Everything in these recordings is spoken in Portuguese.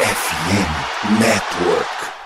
FM Network.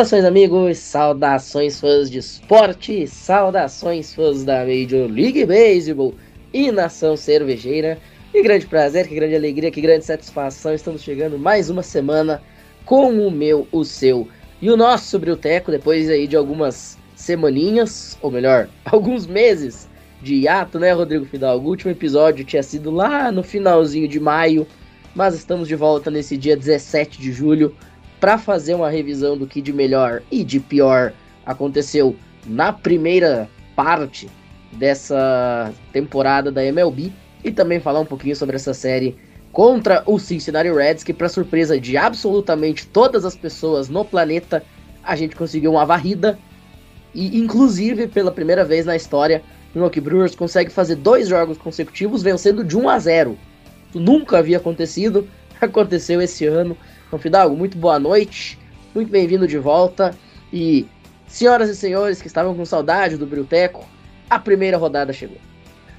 Saudações, amigos, saudações, fãs de esporte, saudações, fãs da Major League Baseball e nação cervejeira. Que grande prazer, que grande alegria, que grande satisfação. Estamos chegando mais uma semana com o meu, o seu e o nosso Brilteco, depois aí de algumas semaninhas, ou melhor, alguns meses de hiato, né, Rodrigo Fidalgo? O último episódio tinha sido lá no finalzinho de maio, mas estamos de volta nesse dia 17 de julho para fazer uma revisão do que de melhor e de pior aconteceu na primeira parte dessa temporada da MLB e também falar um pouquinho sobre essa série contra o Cincinnati Reds, que para surpresa de absolutamente todas as pessoas no planeta, a gente conseguiu uma varrida e inclusive pela primeira vez na história, o Milwaukee Brewers consegue fazer dois jogos consecutivos vencendo de 1 a 0. Isso nunca havia acontecido, aconteceu esse ano. Então, Fidalgo, muito boa noite, muito bem-vindo de volta. E, senhoras e senhores que estavam com saudade do Brilteco, a primeira rodada chegou.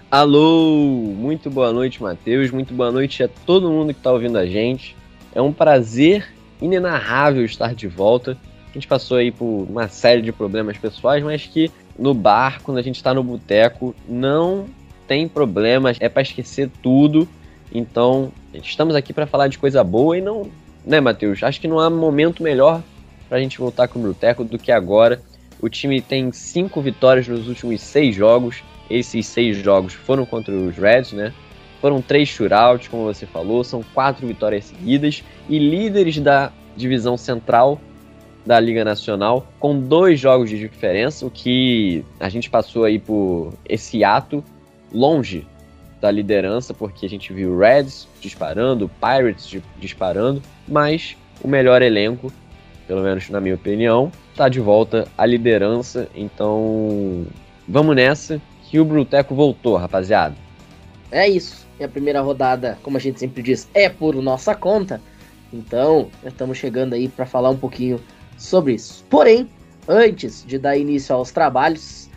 Alô, muito boa noite, Matheus. Muito boa noite a todo mundo que está ouvindo a gente. É um prazer inenarrável estar de volta. A gente passou aí por uma série de problemas pessoais, mas que no bar, quando a gente está no boteco, não tem problemas, é para esquecer tudo. Então, estamos aqui para falar de coisa boa e não, né, Matheus? Acho que não há momento melhor para a gente voltar com o boteco do que agora. O time tem cinco vitórias nos últimos seis jogos. Esses seis jogos foram contra os Reds, né? Foram três shootouts, como você falou, são quatro vitórias seguidas e líderes da divisão central da Liga Nacional com dois jogos de diferença, o que a gente passou aí por esse ato longe da liderança, porque a gente viu Reds disparando, Pirates disparando, mas o melhor elenco, pelo menos na minha opinião, está de volta à liderança. Então, vamos nessa que o Bruteco voltou, rapaziada. É isso. E a primeira rodada, como a gente sempre diz, é por nossa conta. Então, já estamos chegando aí para falar um pouquinho sobre isso. Porém, antes de dar início aos trabalhos,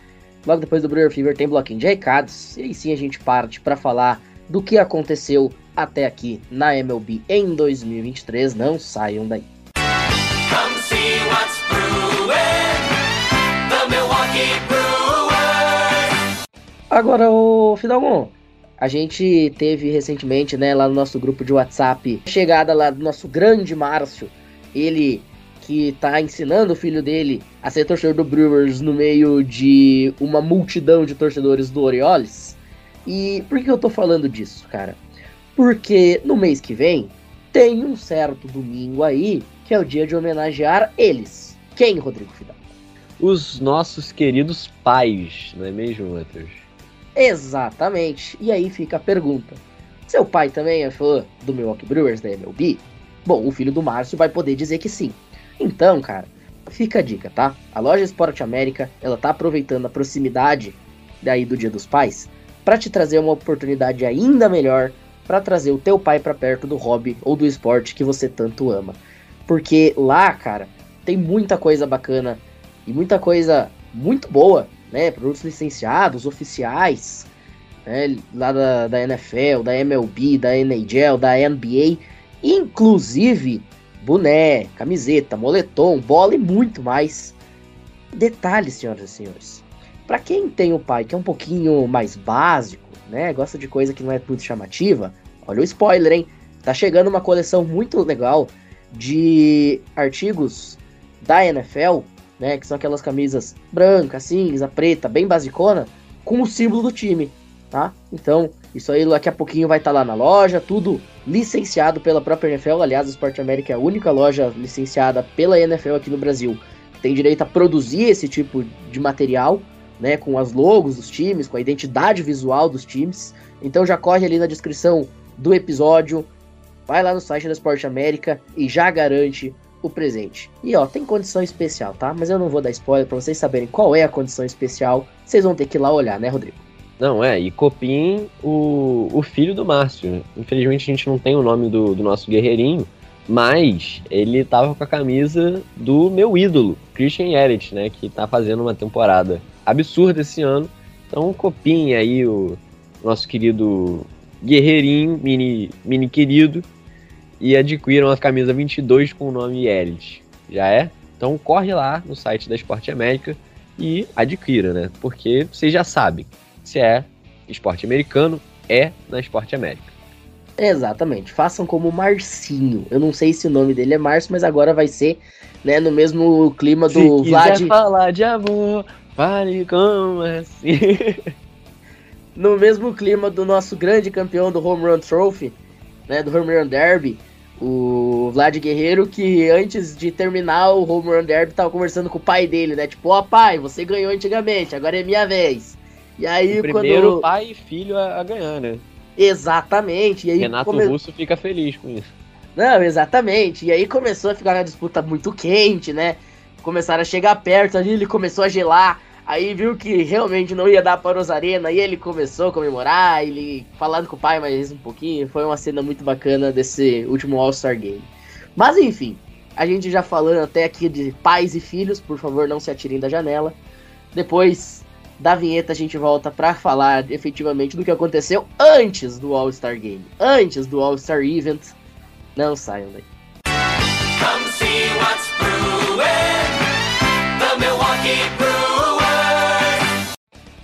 logo depois do Brewer Fever tem bloquinho de recados. E aí sim a gente parte para falar do que aconteceu até aqui na MLB em 2023. Não saiam daí. Come see what's brewing. The Milwaukee Brewers. Agora, o Fidalgon, a gente teve recentemente, né, lá no nosso grupo de WhatsApp, chegada lá do nosso grande Márcio, ele que tá ensinando o filho dele a ser torcedor do Brewers no meio de uma multidão de torcedores do Orioles. E por que eu tô falando disso, cara? Porque no mês que vem tem um certo domingo aí que é o dia de homenagear eles. Quem, Rodrigo Fidal? Os nossos queridos pais, não é mesmo, Matheus? Exatamente. E aí fica a pergunta: seu pai também é fã do Milwaukee Brewers da MLB? Bom, o filho do Márcio vai poder dizer que sim. Então, cara, fica a dica, tá? A loja Esporte América, ela tá aproveitando a proximidade daí do Dia dos Pais para te trazer uma oportunidade ainda melhor para trazer o teu pai para perto do hobby ou do esporte que você tanto ama. Porque lá, cara, tem muita coisa bacana e muita coisa muito boa, né? Produtos licenciados, oficiais, né? Lá da, da NFL, da MLB, da NHL, da NBA, inclusive boné, camiseta, moletom, bola e muito mais. Detalhes, senhoras e senhores. Para quem tem o pai que é um pouquinho mais básico, né? Gosta de coisa que não é muito chamativa, olha o spoiler, hein? Tá chegando uma coleção muito legal de artigos da NFL, né, que são aquelas camisas branca, cinza, preta, bem basicona, com o símbolo do time, tá? Então, isso aí daqui a pouquinho vai estar tá lá na loja, tudo licenciado pela própria NFL. Aliás, o Sport América é a única loja licenciada pela NFL aqui no Brasil. Tem direito a produzir esse tipo de material, né, com as logos dos times, com a identidade visual dos times. Então já corre ali na descrição do episódio, vai lá no site da Sport América e já garante o presente. E ó, tem condição especial, tá? Mas eu não vou dar spoiler para vocês saberem qual é a condição especial. Vocês vão ter que ir lá olhar, né, Rodrigo? Não, é, e copiem o, o filho do Márcio. Né? Infelizmente a gente não tem o nome do, do nosso guerreirinho, mas ele tava com a camisa do meu ídolo, Christian Erich, né? Que tá fazendo uma temporada absurda esse ano. Então copiem aí o nosso querido guerreirinho, mini, mini querido, e adquiram a camisa 22 com o nome Elite. Já é? Então corre lá no site da Esporte América e adquira, né? Porque vocês já sabem, se é esporte americano, é na Esporte América. Exatamente, façam como Marcinho. Eu não sei se o nome dele é Márcio, mas agora vai ser, né, no mesmo clima do se Vlad. falar de amor, fale como assim. no mesmo clima do nosso grande campeão do Home Run Trophy, né, do Home Run Derby, o Vlad Guerreiro, que antes de terminar o Home Run Derby tava conversando com o pai dele, né? Tipo, ó oh, pai, você ganhou antigamente, agora é minha vez. E aí o primeiro quando... pai e filho a, a ganhar, né? Exatamente. E aí Renato come... Russo fica feliz com isso. Não, exatamente. E aí começou a ficar uma disputa muito quente, né? Começaram a chegar perto ali, ele começou a gelar. Aí viu que realmente não ia dar para os Arena e ele começou a comemorar, ele falando com o pai mais um pouquinho. Foi uma cena muito bacana desse último All-Star Game. Mas enfim, a gente já falando até aqui de pais e filhos, por favor, não se atirem da janela. Depois da vinheta a gente volta para falar efetivamente do que aconteceu antes do All-Star Game, antes do All-Star Event. Não saiam daí. Come see what's brewing, the Milwaukee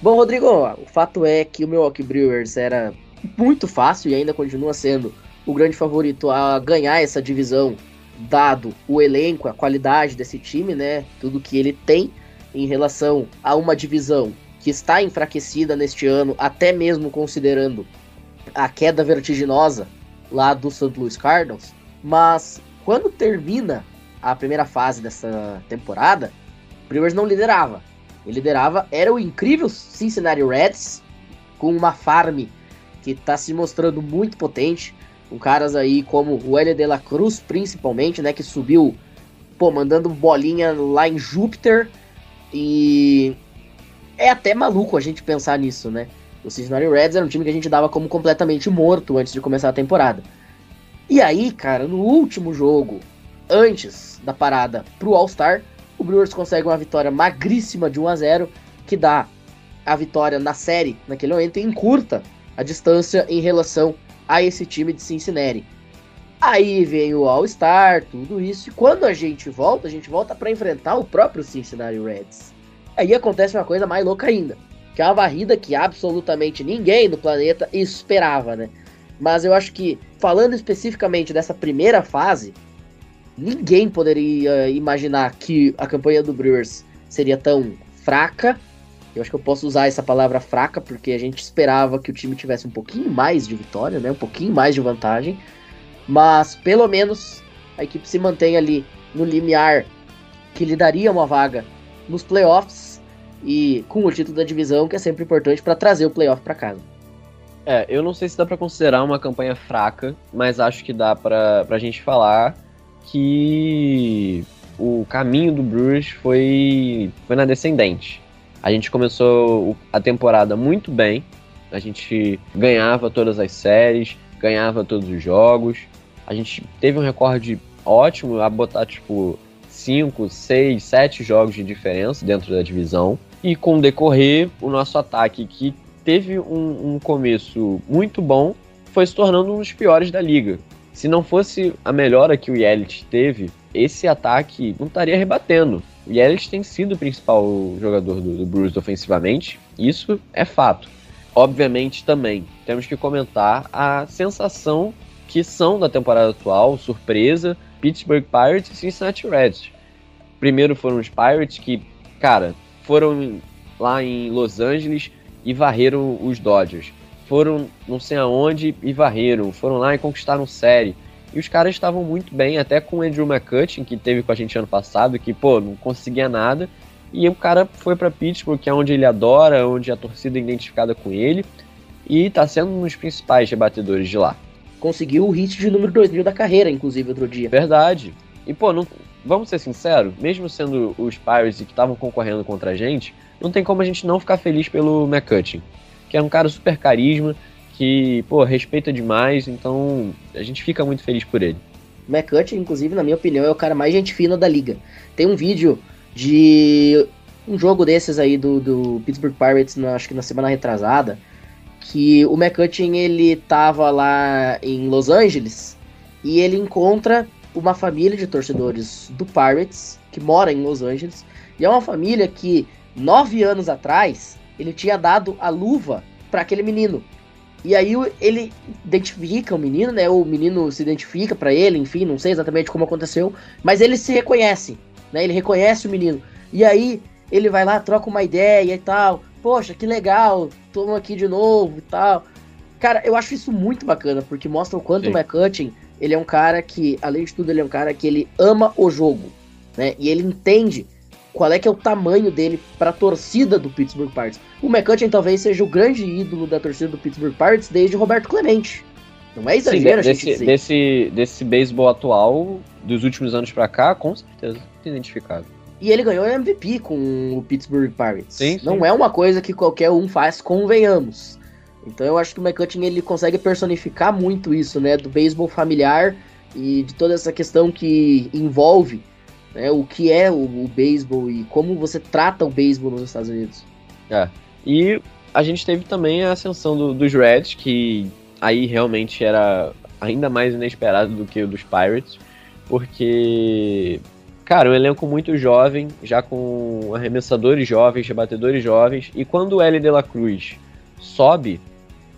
Bom, Rodrigo, o fato é que o Milwaukee Brewers era muito fácil e ainda continua sendo o grande favorito a ganhar essa divisão, dado o elenco, a qualidade desse time, né? Tudo que ele tem em relação a uma divisão que está enfraquecida neste ano, até mesmo considerando a queda vertiginosa lá do St. Louis Cardinals. Mas quando termina a primeira fase dessa temporada, o Brewers não liderava. Ele liderava era o incrível Cincinnati Reds, com uma farm que está se mostrando muito potente, com caras aí como o Hélio de la Cruz, principalmente, né, que subiu, pô, mandando bolinha lá em Júpiter, e é até maluco a gente pensar nisso, né? O Cincinnati Reds era um time que a gente dava como completamente morto antes de começar a temporada. E aí, cara, no último jogo, antes da parada pro All-Star, o Brewers consegue uma vitória magríssima de 1 a 0 que dá a vitória na série naquele momento e encurta a distância em relação a esse time de Cincinnati. Aí vem o All-Star, tudo isso, e quando a gente volta, a gente volta para enfrentar o próprio Cincinnati Reds. Aí acontece uma coisa mais louca ainda, que é uma varrida que absolutamente ninguém no planeta esperava, né? Mas eu acho que, falando especificamente dessa primeira fase, ninguém poderia imaginar que a campanha do Brewers seria tão fraca. Eu acho que eu posso usar essa palavra fraca porque a gente esperava que o time tivesse um pouquinho mais de vitória, né? Um pouquinho mais de vantagem. Mas pelo menos a equipe se mantém ali no limiar que lhe daria uma vaga nos playoffs e com o título da divisão, que é sempre importante para trazer o playoff para casa. É, eu não sei se dá para considerar uma campanha fraca, mas acho que dá para a gente falar que o caminho do Brewers foi, foi na descendente. A gente começou a temporada muito bem, a gente ganhava todas as séries, ganhava todos os jogos, a gente teve um recorde ótimo a botar tipo 5, 6, 7 jogos de diferença dentro da divisão. E com o decorrer, o nosso ataque, que teve um, um começo muito bom, foi se tornando um dos piores da liga. Se não fosse a melhora que o Yelich teve, esse ataque não estaria rebatendo. O Yelich tem sido o principal jogador do, do Brewers ofensivamente, isso é fato. Obviamente também temos que comentar a sensação que são da temporada atual, surpresa, Pittsburgh Pirates e Cincinnati Reds. Primeiro foram os Pirates que, cara, foram lá em Los Angeles e varreram os Dodgers. Foram não sei aonde e varreram. Foram lá e conquistaram série. E os caras estavam muito bem, até com o Andrew McCutcheon, que teve com a gente ano passado, que, pô, não conseguia nada. E o cara foi para Pittsburgh, que é onde ele adora, onde a torcida é identificada com ele. E tá sendo um dos principais rebatedores de lá. Conseguiu o hit de número 2000 da carreira, inclusive, outro dia. Verdade. E, pô, não, vamos ser sinceros, mesmo sendo os Pirates que estavam concorrendo contra a gente, não tem como a gente não ficar feliz pelo McCutcheon, que é um cara super carisma, que, pô, respeita demais, então a gente fica muito feliz por ele. McCutcheon, inclusive, na minha opinião, é o cara mais gente fina da liga. Tem um vídeo de um jogo desses aí do, do Pittsburgh Pirates, na, acho que na semana retrasada, que o McCutcheon, ele tava lá em Los Angeles e ele encontra uma família de torcedores do Pirates que mora em Los Angeles. E é uma família que nove anos atrás ele tinha dado a luva para aquele menino. E aí ele identifica o menino, né? O menino se identifica para ele, enfim, não sei exatamente como aconteceu, mas ele se reconhece, né? Ele reconhece o menino. E aí ele vai lá, troca uma ideia e tal. Poxa, que legal, toma aqui de novo e tal. Cara, eu acho isso muito bacana, porque mostra o quanto Sim. o McCutcheon ele é um cara que, além de tudo, ele é um cara que ele ama o jogo, né? E ele entende qual é que é o tamanho dele para a torcida do Pittsburgh Pirates. O McCutcheon talvez seja o grande ídolo da torcida do Pittsburgh Pirates desde Roberto Clemente. Não é exagero Sim, desse, a gente desse, desse beisebol atual, dos últimos anos para cá, com certeza, identificado. E ele ganhou MVP com o Pittsburgh Pirates. Sim, Não sim. é uma coisa que qualquer um faz, convenhamos. Então eu acho que o McCutcheon ele consegue personificar muito isso, né, do beisebol familiar e de toda essa questão que envolve né, o que é o, o beisebol e como você trata o beisebol nos Estados Unidos. É. E a gente teve também a ascensão do, dos Reds, que aí realmente era ainda mais inesperado do que o dos Pirates, porque, cara, um elenco muito jovem, já com arremessadores jovens, rebatedores jovens, e quando o L. de la Cruz sobe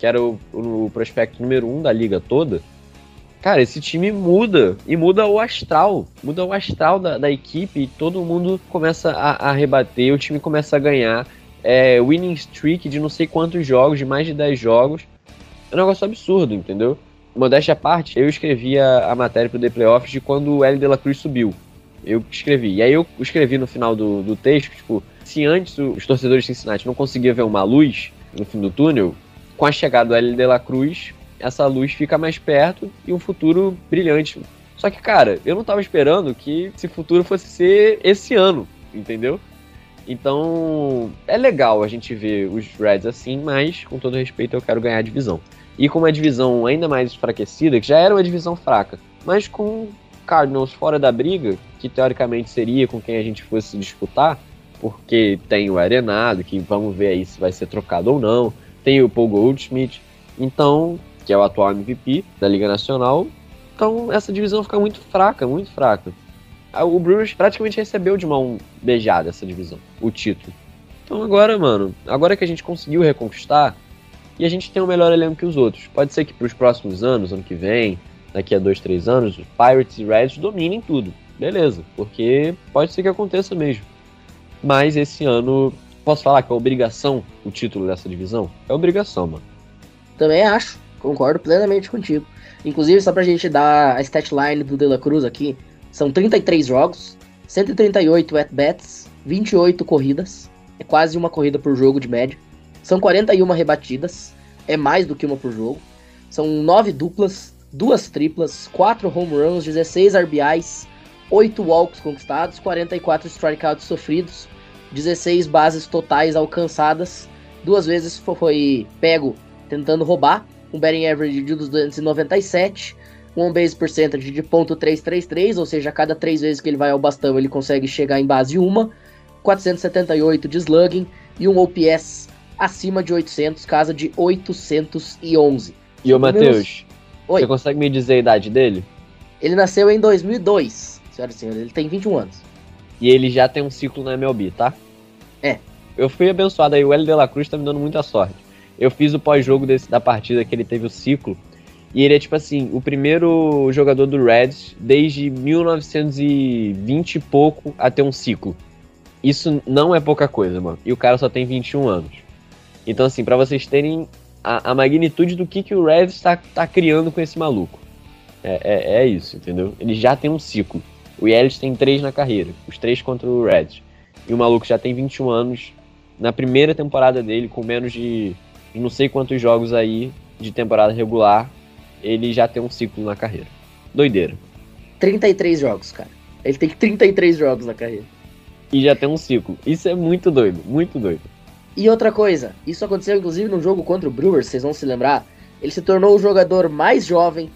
que era o, o prospecto número um da liga toda, cara, esse time muda. E muda o astral. Muda o astral da, da equipe e todo mundo começa a, a rebater, o time começa a ganhar. É, winning streak de não sei quantos jogos, de mais de 10 jogos. É um negócio absurdo, entendeu? Modéstia à parte, eu escrevi a, a matéria pro The Playoffs de quando o L de la Cruz subiu. Eu escrevi. E aí eu escrevi no final do, do texto, tipo, se antes os torcedores de Cincinnati não conseguiam ver uma luz no fim do túnel, com a chegada do L de la Cruz, essa luz fica mais perto e um futuro brilhante. Só que, cara, eu não tava esperando que esse futuro fosse ser esse ano, entendeu? Então, é legal a gente ver os Reds assim, mas com todo respeito eu quero ganhar a divisão. E com uma divisão ainda mais enfraquecida, que já era uma divisão fraca, mas com Cardinals fora da briga, que teoricamente seria com quem a gente fosse disputar, porque tem o Arenado, que vamos ver aí se vai ser trocado ou não tem o Paul Goldschmidt, então, que é o atual MVP da Liga Nacional. Então, essa divisão fica muito fraca, muito fraca. O Brewers praticamente recebeu de mão beijada essa divisão, o título. Então agora, mano, agora que a gente conseguiu reconquistar e a gente tem um melhor elenco que os outros. Pode ser que para os próximos anos, ano que vem, daqui a dois, três anos, os Pirates e Reds dominem tudo. Beleza, porque pode ser que aconteça mesmo. Mas esse ano Posso falar que é obrigação o título dessa divisão? É obrigação, mano. Também acho, concordo plenamente contigo. Inclusive, só pra gente dar a stat line do De La Cruz aqui, são 33 jogos, 138 at-bats, 28 corridas, é quase uma corrida por jogo de média. São 41 rebatidas, é mais do que uma por jogo. São 9 duplas, 2 triplas, 4 home runs, 16 RBIs, 8 walks conquistados, 44 strikeouts sofridos, 16 bases totais alcançadas, duas vezes foi pego tentando roubar, um batting average de 297, um base percentage de .333, ou seja, a cada três vezes que ele vai ao bastão ele consegue chegar em base uma, 478 de slugging e um OPS acima de 800, casa de 811. E o Matheus, você consegue me dizer a idade dele? Ele nasceu em 2002, senhoras e senhores, ele tem 21 anos. E ele já tem um ciclo na MLB, tá? É. Eu fui abençoado aí, o L de la Cruz tá me dando muita sorte. Eu fiz o pós-jogo da partida que ele teve o ciclo. E ele é, tipo assim, o primeiro jogador do Reds desde 1920 e pouco a ter um ciclo. Isso não é pouca coisa, mano. E o cara só tem 21 anos. Então, assim, para vocês terem a, a, magnitude do que, que o Reds tá, tá criando com esse maluco. É, é, é, isso, entendeu? Ele já tem um ciclo. O Yelich tem três na carreira, os três contra o Reds. E o maluco já tem 21 anos. Na primeira temporada dele, com menos de, de não sei quantos jogos aí de temporada regular, ele já tem um ciclo na carreira. Doideira. 33 jogos, cara. Ele tem 33 jogos na carreira. E já tem um ciclo. Isso é muito doido, muito doido. E outra coisa, isso aconteceu inclusive no jogo contra o Brewers, vocês vão se lembrar. Ele se tornou o jogador mais jovem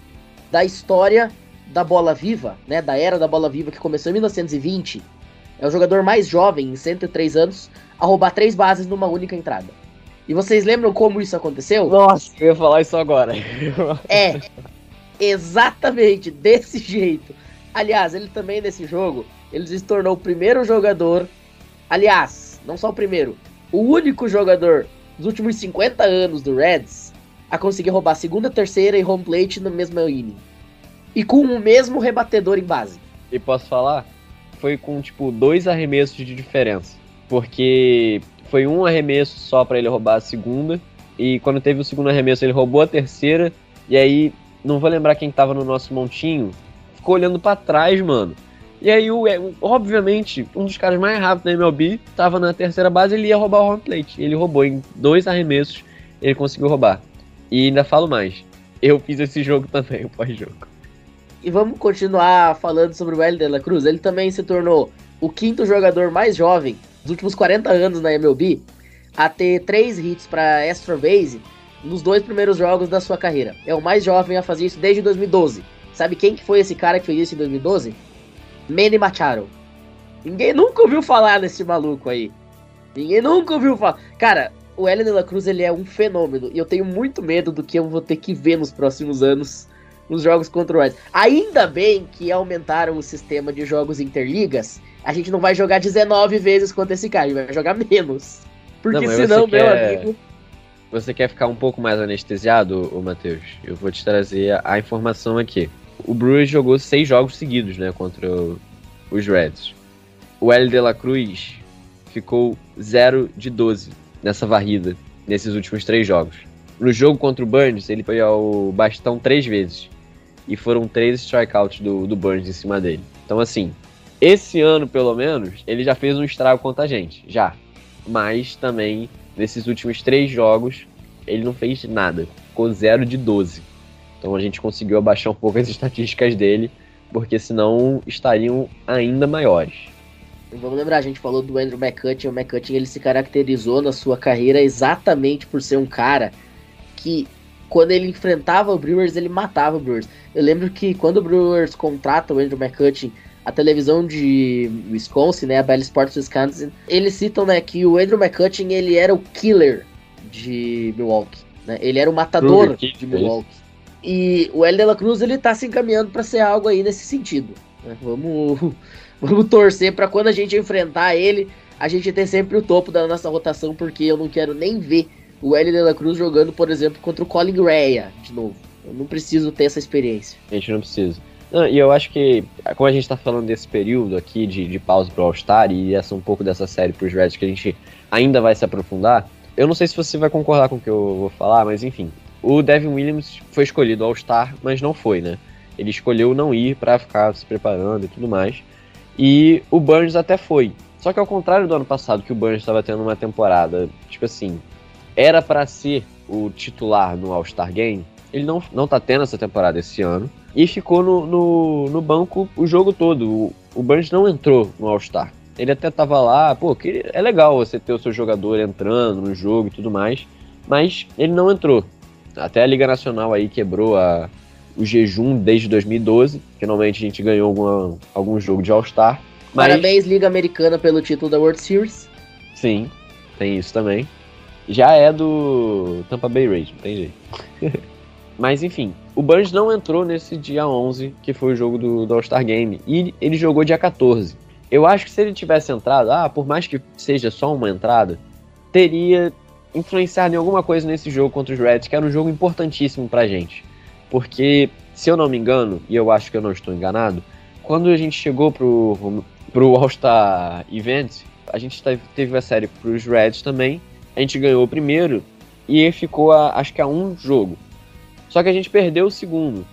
da história da bola viva, né? Da era da bola viva que começou em 1920. É o jogador mais jovem, em 103 anos, a roubar três bases numa única entrada. E vocês lembram como isso aconteceu? Nossa, eu ia falar isso agora. é, exatamente desse jeito. Aliás, ele também nesse jogo ele se tornou o primeiro jogador, aliás, não só o primeiro, o único jogador dos últimos 50 anos do Reds a conseguir roubar segunda, terceira e home plate no mesmo inning. E com o mesmo rebatedor em base. E posso falar? Foi com, tipo, dois arremessos de diferença. Porque foi um arremesso só para ele roubar a segunda. E quando teve o segundo arremesso, ele roubou a terceira. E aí, não vou lembrar quem tava no nosso montinho. Ficou olhando para trás, mano. E aí, o, obviamente, um dos caras mais rápidos da MLB estava na terceira base ele ia roubar o home plate. Ele roubou em dois arremessos, ele conseguiu roubar. E ainda falo mais, eu fiz esse jogo também, o pós-jogo. E vamos continuar falando sobre o Hélio de la Cruz. Ele também se tornou o quinto jogador mais jovem dos últimos 40 anos na MLB a ter três hits para extra base nos dois primeiros jogos da sua carreira. É o mais jovem a fazer isso desde 2012. Sabe quem que foi esse cara que fez isso em 2012? Manny Machado. Ninguém nunca ouviu falar desse maluco aí. Ninguém nunca ouviu falar. Cara, o Hélio de la Cruz ele é um fenômeno. E eu tenho muito medo do que eu vou ter que ver nos próximos anos nos jogos contra o Reds. Ainda bem que aumentaram o sistema de jogos interligas. A gente não vai jogar 19 vezes contra esse cara, a gente vai jogar menos. Porque não, senão, meu quer... amigo. Você quer ficar um pouco mais anestesiado, Matheus? Eu vou te trazer a informação aqui o Brewers jogou seis jogos seguidos, né, contra o, os Reds. O L de la Cruz ficou 0 de 12 nessa varrida, nesses últimos três jogos. No jogo contra o Burns, ele foi ao bastão três vezes. E foram três strikeouts do, do Burns em cima dele. Então, assim, esse ano, pelo menos, ele já fez um estrago contra a gente. Já. Mas também, nesses últimos três jogos, ele não fez nada. Ficou 0 de 12. Então a gente conseguiu abaixar um pouco as estatísticas dele, porque senão estariam ainda maiores. Vamos lembrar, a gente falou do Andrew McCutcheon. O McCutcheon ele se caracterizou na sua carreira exatamente por ser um cara que, quando ele enfrentava o Brewers, ele matava o Brewers. Eu lembro que quando o Brewers contrata o Andrew McCutcheon, a televisão de Wisconsin, né, a Bell Sports Wisconsin, eles citam né, que o Andrew McCutcheon ele era o killer de Milwaukee. Né? Ele era o matador de Milwaukee. E o Hélio de la Cruz ele tá se encaminhando para ser algo aí nesse sentido. Né? Vamos, vamos torcer para quando a gente enfrentar ele, a gente ter sempre o topo da nossa rotação, porque eu não quero nem ver o Hélio de la Cruz jogando, por exemplo, contra o Colin Rea de novo. Eu não preciso ter essa experiência. A gente não precisa. E eu acho que, como a gente tá falando desse período aqui de, de pausa pro All-Star e essa um pouco dessa série pros Reds que a gente ainda vai se aprofundar, eu não sei se você vai concordar com o que eu vou falar, mas enfim, o Devin Williams foi escolhido All-Star, mas não foi, né? Ele escolheu não ir para ficar se preparando e tudo mais. E o Burns até foi. Só que ao contrário do ano passado, que o Burns estava tendo uma temporada, tipo assim, era para ser o titular no All-Star Game, ele não, não tá tendo essa temporada esse ano. E ficou no, no, no banco o jogo todo. O, o Burns não entrou no All-Star. Ele até tava lá, pô, que é legal você ter o seu jogador entrando no jogo e tudo mais. Mas ele não entrou. Até a Liga Nacional aí quebrou a, o jejum desde 2012. Finalmente a gente ganhou alguma, algum jogo de All-Star. Mas... Parabéns, Liga Americana, pelo título da World Series. Sim, tem isso também. Já é do Tampa Bay Rays, não tem jeito. Mas enfim, o Burns não entrou nesse dia 11, que foi o jogo do, do All-Star Game, e ele jogou dia 14. Eu acho que se ele tivesse entrado, ah, por mais que seja só uma entrada, teria influenciado em alguma coisa nesse jogo contra os Reds, que era um jogo importantíssimo pra gente. Porque, se eu não me engano, e eu acho que eu não estou enganado, quando a gente chegou pro, pro All-Star Event, a gente teve a série pros Reds também. A gente ganhou o primeiro e ficou, a, acho que a um jogo. Só que a gente perdeu o segundo.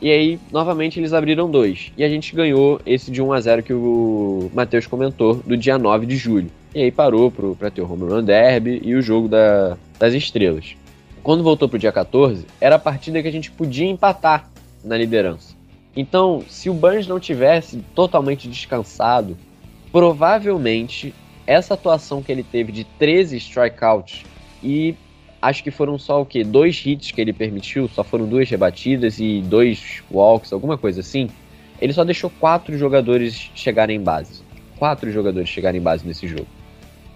E aí, novamente, eles abriram dois. E a gente ganhou esse de 1 a 0 que o Matheus comentou, do dia 9 de julho. E aí parou pro, pra ter o Home Run Derby e o jogo da, das estrelas. Quando voltou pro dia 14, era a partida que a gente podia empatar na liderança. Então, se o Burns não tivesse totalmente descansado, provavelmente essa atuação que ele teve de 13 strikeouts e acho que foram só o quê? Dois hits que ele permitiu, só foram duas rebatidas e dois walks, alguma coisa assim. Ele só deixou quatro jogadores chegarem em base. Quatro jogadores chegarem em base nesse jogo.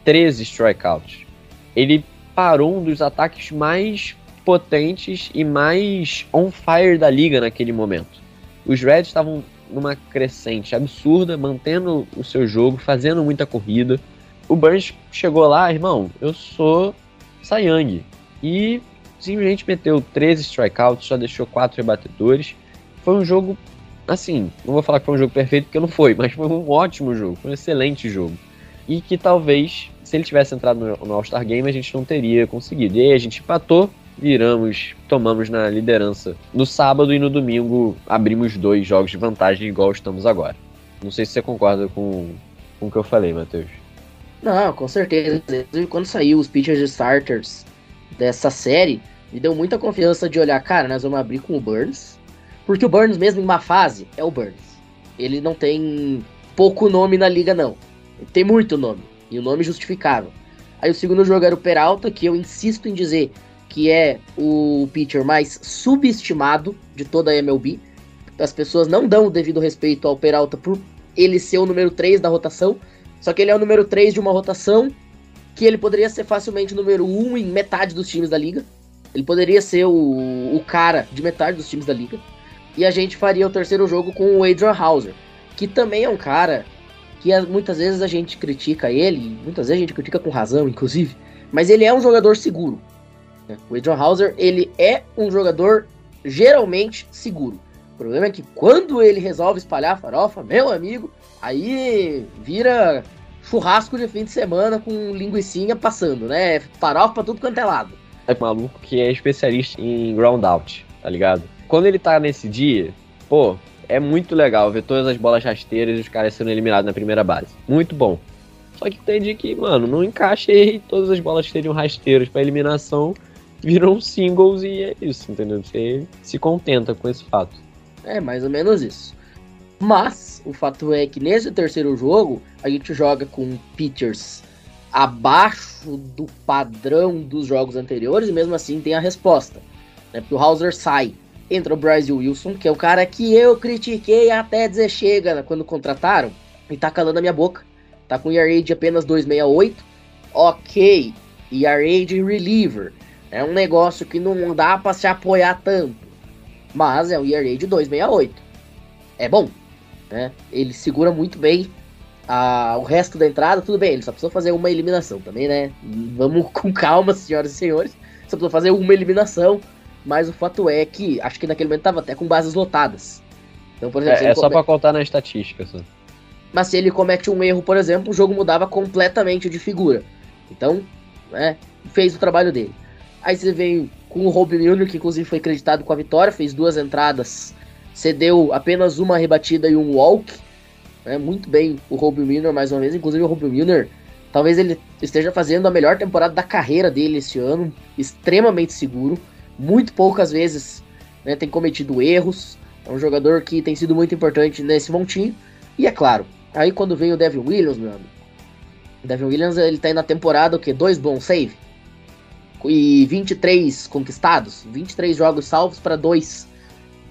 13 strikeouts. Ele parou um dos ataques mais potentes e mais on fire da liga naquele momento. Os Reds estavam numa crescente absurda, mantendo o seu jogo, fazendo muita corrida. O Burns chegou lá, irmão, eu sou Sayang. E simplesmente meteu 13 strikeouts, só deixou 4 rebatedores. Foi um jogo, assim, não vou falar que foi um jogo perfeito porque não foi, mas foi um ótimo jogo, foi um excelente jogo. E que talvez, se ele tivesse entrado no, no All-Star Game, a gente não teria conseguido. E aí a gente empatou, viramos, tomamos na liderança no sábado e no domingo abrimos dois jogos de vantagem igual estamos agora. Não sei se você concorda com, com o que eu falei, Matheus. Não, com certeza. Quando saiu os pitchers de starters dessa série, me deu muita confiança de olhar, cara, nós vamos abrir com o Burns. Porque o Burns, mesmo em uma fase, é o Burns. Ele não tem pouco nome na liga, não. Ele tem muito nome. E o nome justificável. Aí o segundo jogo era o Peralta, que eu insisto em dizer que é o pitcher mais subestimado de toda a MLB. As pessoas não dão o devido respeito ao Peralta por ele ser o número 3 da rotação. Só que ele é o número 3 de uma rotação que ele poderia ser facilmente número 1 em metade dos times da liga. Ele poderia ser o, o cara de metade dos times da liga. E a gente faria o terceiro jogo com o Adrian Hauser, que também é um cara que muitas vezes a gente critica ele, muitas vezes a gente critica com razão, inclusive, mas ele é um jogador seguro. Né? O Adrian Hauser, ele é um jogador geralmente seguro. O problema é que quando ele resolve espalhar farofa, meu amigo, aí vira churrasco de fim de semana com linguiçinha passando, né? Farofa pra tudo quanto é lado. É maluco que é especialista em ground out, tá ligado? Quando ele tá nesse dia, pô, é muito legal ver todas as bolas rasteiras e os caras sendo eliminados na primeira base. Muito bom. Só que tem dia que, mano, não encaixa e todas as bolas que seriam rasteiras para eliminação viram singles e é isso, entendeu? Você se contenta com esse fato. É, mais ou menos isso. Mas o fato é que nesse terceiro jogo a gente joga com pitchers abaixo do padrão dos jogos anteriores e mesmo assim tem a resposta. Né? Porque o Hauser sai, entra o Bryce Wilson, que é o cara que eu critiquei até dizer chega né, quando contrataram, e tá calando a minha boca. Tá com ERA de apenas 2,68. Ok, ERA de reliever. É um negócio que não dá para se apoiar tanto. Mas é um ERA de 2,68. É bom. Né? Ele segura muito bem a, o resto da entrada. Tudo bem, ele só precisa fazer uma eliminação também, né? Vamos com calma, senhoras e senhores. Só precisa fazer uma eliminação. Mas o fato é que acho que naquele momento tava até com bases lotadas. Então, por exemplo, é, é só come... para contar na estatística. Só. Mas se ele comete um erro, por exemplo, o jogo mudava completamente de figura. Então, né, fez o trabalho dele. Aí você vem com o Rob Milner, que inclusive foi acreditado com a vitória, fez duas entradas cedeu apenas uma rebatida e um walk. Né? Muito bem o Robbie Milner mais uma vez. Inclusive o Robbie Milner, talvez ele esteja fazendo a melhor temporada da carreira dele esse ano. Extremamente seguro. Muito poucas vezes né, tem cometido erros. É um jogador que tem sido muito importante nesse montinho. E é claro, aí quando vem o Devin Williams, meu amigo. Devin Williams ele tá aí na temporada o que? Dois bons save? E 23 conquistados, 23 jogos salvos para dois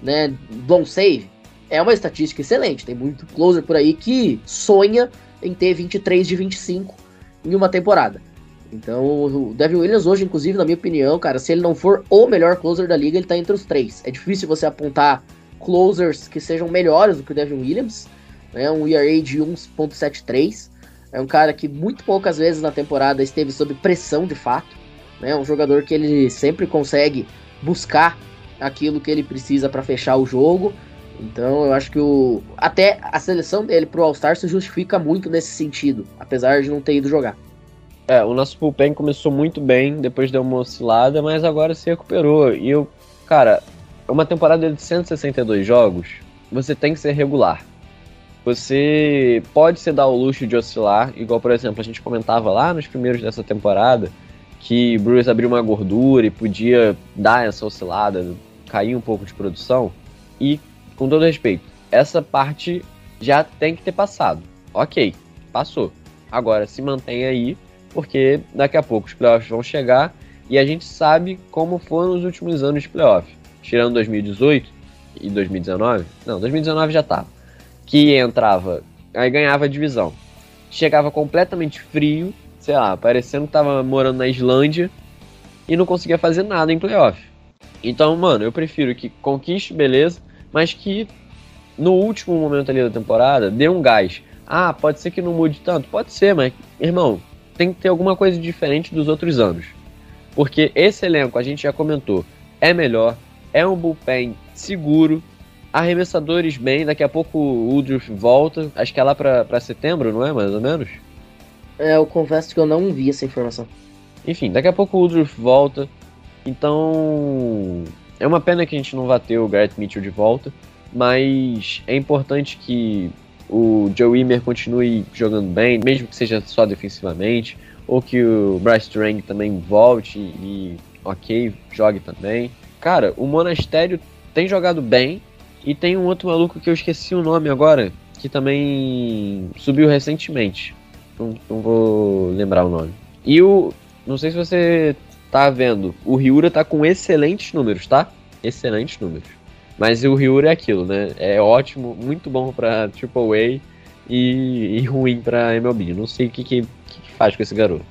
né, bom save, é uma estatística excelente. Tem muito closer por aí que sonha em ter 23 de 25 em uma temporada. Então, o Devin Williams hoje, inclusive, na minha opinião, cara, se ele não for o melhor closer da liga, ele tá entre os três. É difícil você apontar closers que sejam melhores do que o Devin Williams, né? Um ERA de 1.73. É um cara que muito poucas vezes na temporada esteve sob pressão de fato, né? Um jogador que ele sempre consegue buscar aquilo que ele precisa para fechar o jogo. Então eu acho que o até a seleção dele pro All-Star se justifica muito nesse sentido, apesar de não ter ido jogar. É, o nosso bullpen começou muito bem, depois deu uma oscilada, mas agora se recuperou. E eu, cara, uma temporada de 162 jogos, você tem que ser regular. Você pode se dar o luxo de oscilar, igual por exemplo a gente comentava lá nos primeiros dessa temporada, que Brewers abriu uma gordura e podia dar essa oscilada, cair um pouco de produção. E, com todo respeito, essa parte já tem que ter passado. Ok, passou. Agora se mantém aí, porque daqui a pouco os playoffs vão chegar e a gente sabe como foram os últimos anos de playoff. Tirando 2018 e 2019, não, 2019 já tava. Que entrava, aí ganhava a divisão. Chegava completamente frio, sei lá, parecendo que tava morando na Islândia e não conseguia fazer nada em playoff. Então, mano, eu prefiro que conquiste, beleza, mas que no último momento ali da temporada dê um gás. Ah, pode ser que não mude tanto? Pode ser, mas, irmão, tem que ter alguma coisa diferente dos outros anos. Porque esse elenco, a gente já comentou, é melhor, é um bullpen seguro, arremessadores bem, daqui a pouco o Woodruff volta, acho que é lá pra, pra setembro, não é? Mais ou menos? É, eu confesso que eu não vi essa informação. Enfim, daqui a pouco o Woodruff volta. Então, é uma pena que a gente não vá ter o Garrett Mitchell de volta, mas é importante que o Joe Wimmer continue jogando bem, mesmo que seja só defensivamente, ou que o Bryce Durang também volte e, ok, jogue também. Cara, o Monastério tem jogado bem, e tem um outro maluco que eu esqueci o nome agora, que também subiu recentemente. Não, não vou lembrar o nome. E o. Não sei se você tá vendo, o Ryura tá com excelentes números, tá? Excelentes números. Mas o Ryura é aquilo, né? É ótimo, muito bom pra Triple A e, e ruim pra MLB. Não sei o que, que, que faz com esse garoto.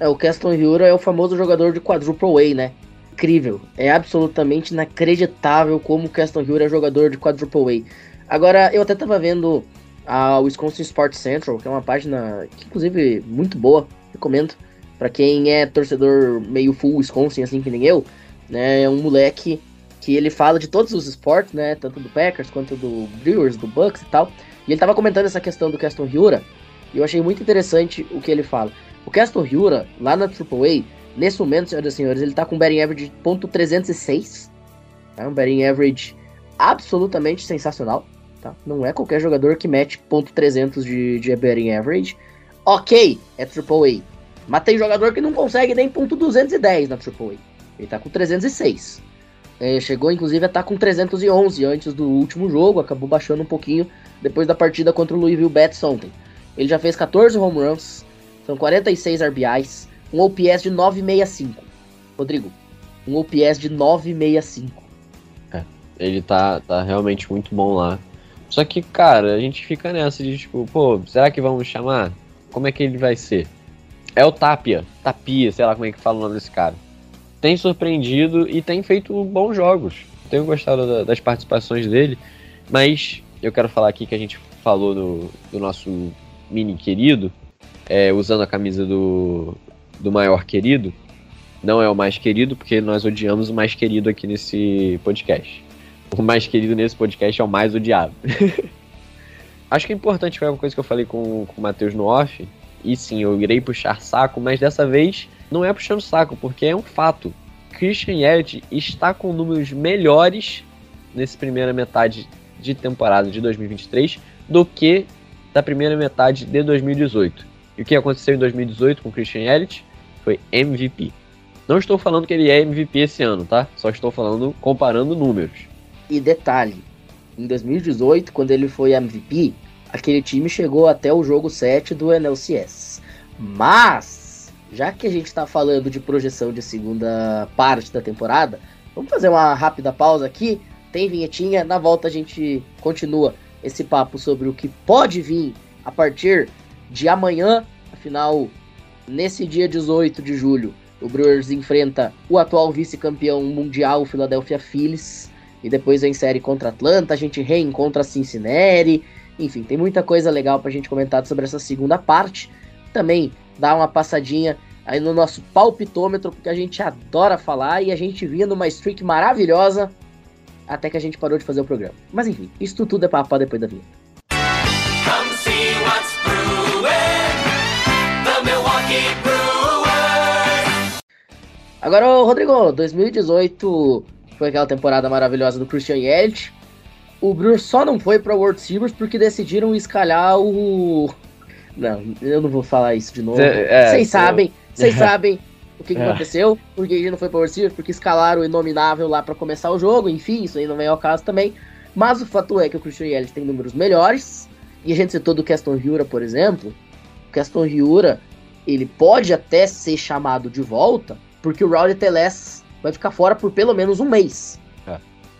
É, o Keston Ryura é o famoso jogador de quadruple A, né? Incrível. É absolutamente inacreditável como o Keston Ryura é jogador de quadruple A. Agora, eu até tava vendo a Wisconsin Sports Central, que é uma página que, inclusive, muito boa, recomendo. Para quem é torcedor meio full Wisconsin, assim que nem eu, né? É um moleque que ele fala de todos os esportes, né? Tanto do Packers quanto do Brewers, do Bucks e tal. E ele tava comentando essa questão do Keston Hyura, e eu achei muito interessante o que ele fala. O Keston Hyura, lá na AAA, nesse momento, senhoras e senhores, ele tá com um batting average de .306, tá? um batting average absolutamente sensacional, tá? Não é qualquer jogador que mete .300 de, de batting average. Ok, é AAA, mas tem jogador que não consegue nem .210 na AAA. Ele tá com 306. É, chegou inclusive a estar tá com 311 antes do último jogo, acabou baixando um pouquinho depois da partida contra o Louisville Bats ontem. Ele já fez 14 home runs, são 46 RBIs, um OPS de 965. Rodrigo, um OPS de 965. É, ele tá, tá realmente muito bom lá. Só que, cara, a gente fica nessa de tipo, pô, será que vamos chamar? Como é que ele vai ser? É o Tapia, Tapia, sei lá como é que fala o nome desse cara. Tem surpreendido e tem feito bons jogos. Tenho gostado da, das participações dele, mas eu quero falar aqui que a gente falou do, do nosso mini querido, é, usando a camisa do, do maior querido. Não é o mais querido, porque nós odiamos o mais querido aqui nesse podcast. O mais querido nesse podcast é o mais odiado. Acho que é importante foi uma coisa que eu falei com, com o Matheus no off. E sim, eu irei puxar saco, mas dessa vez não é puxando saco, porque é um fato. Christian Yelich está com números melhores nessa primeira metade de temporada de 2023 do que da primeira metade de 2018. E o que aconteceu em 2018 com Christian Yelich foi MVP. Não estou falando que ele é MVP esse ano, tá? Só estou falando comparando números. E detalhe, em 2018, quando ele foi MVP, aquele time chegou até o jogo 7 do NLCS. Mas, já que a gente está falando de projeção de segunda parte da temporada, vamos fazer uma rápida pausa aqui. Tem vinhetinha, na volta a gente continua esse papo sobre o que pode vir a partir de amanhã. Afinal, nesse dia 18 de julho, o Brewers enfrenta o atual vice-campeão mundial, o Philadelphia Phillies. E depois vem série contra Atlanta, a gente reencontra Cincinnati. Enfim, tem muita coisa legal pra gente comentar sobre essa segunda parte. Também dá uma passadinha aí no nosso palpitômetro, porque a gente adora falar e a gente vinha numa streak maravilhosa até que a gente parou de fazer o programa. Mas enfim, isso tudo é papo depois da vinheta. Come see what's brewing. The Milwaukee Brewers. Agora, Rodrigo, 2018 foi aquela temporada maravilhosa do Christian Yelich. O Brewers só não foi pra World Series porque decidiram escalhar o. Não, eu não vou falar isso de novo. É, Vocês eu- sabem, vocês sabem o que, que É. aconteceu, porque gente não foi pra World Series, porque escalaram o inominável lá pra começar o jogo, enfim, isso aí não vem ao caso também. Mas o fato é que o Christian Yelich tem números melhores, e a gente citou do Keston Hiura, por exemplo. O Keston Hiura, ele pode até ser chamado de volta, porque o Rowdy Teles vai ficar fora por pelo menos um mês.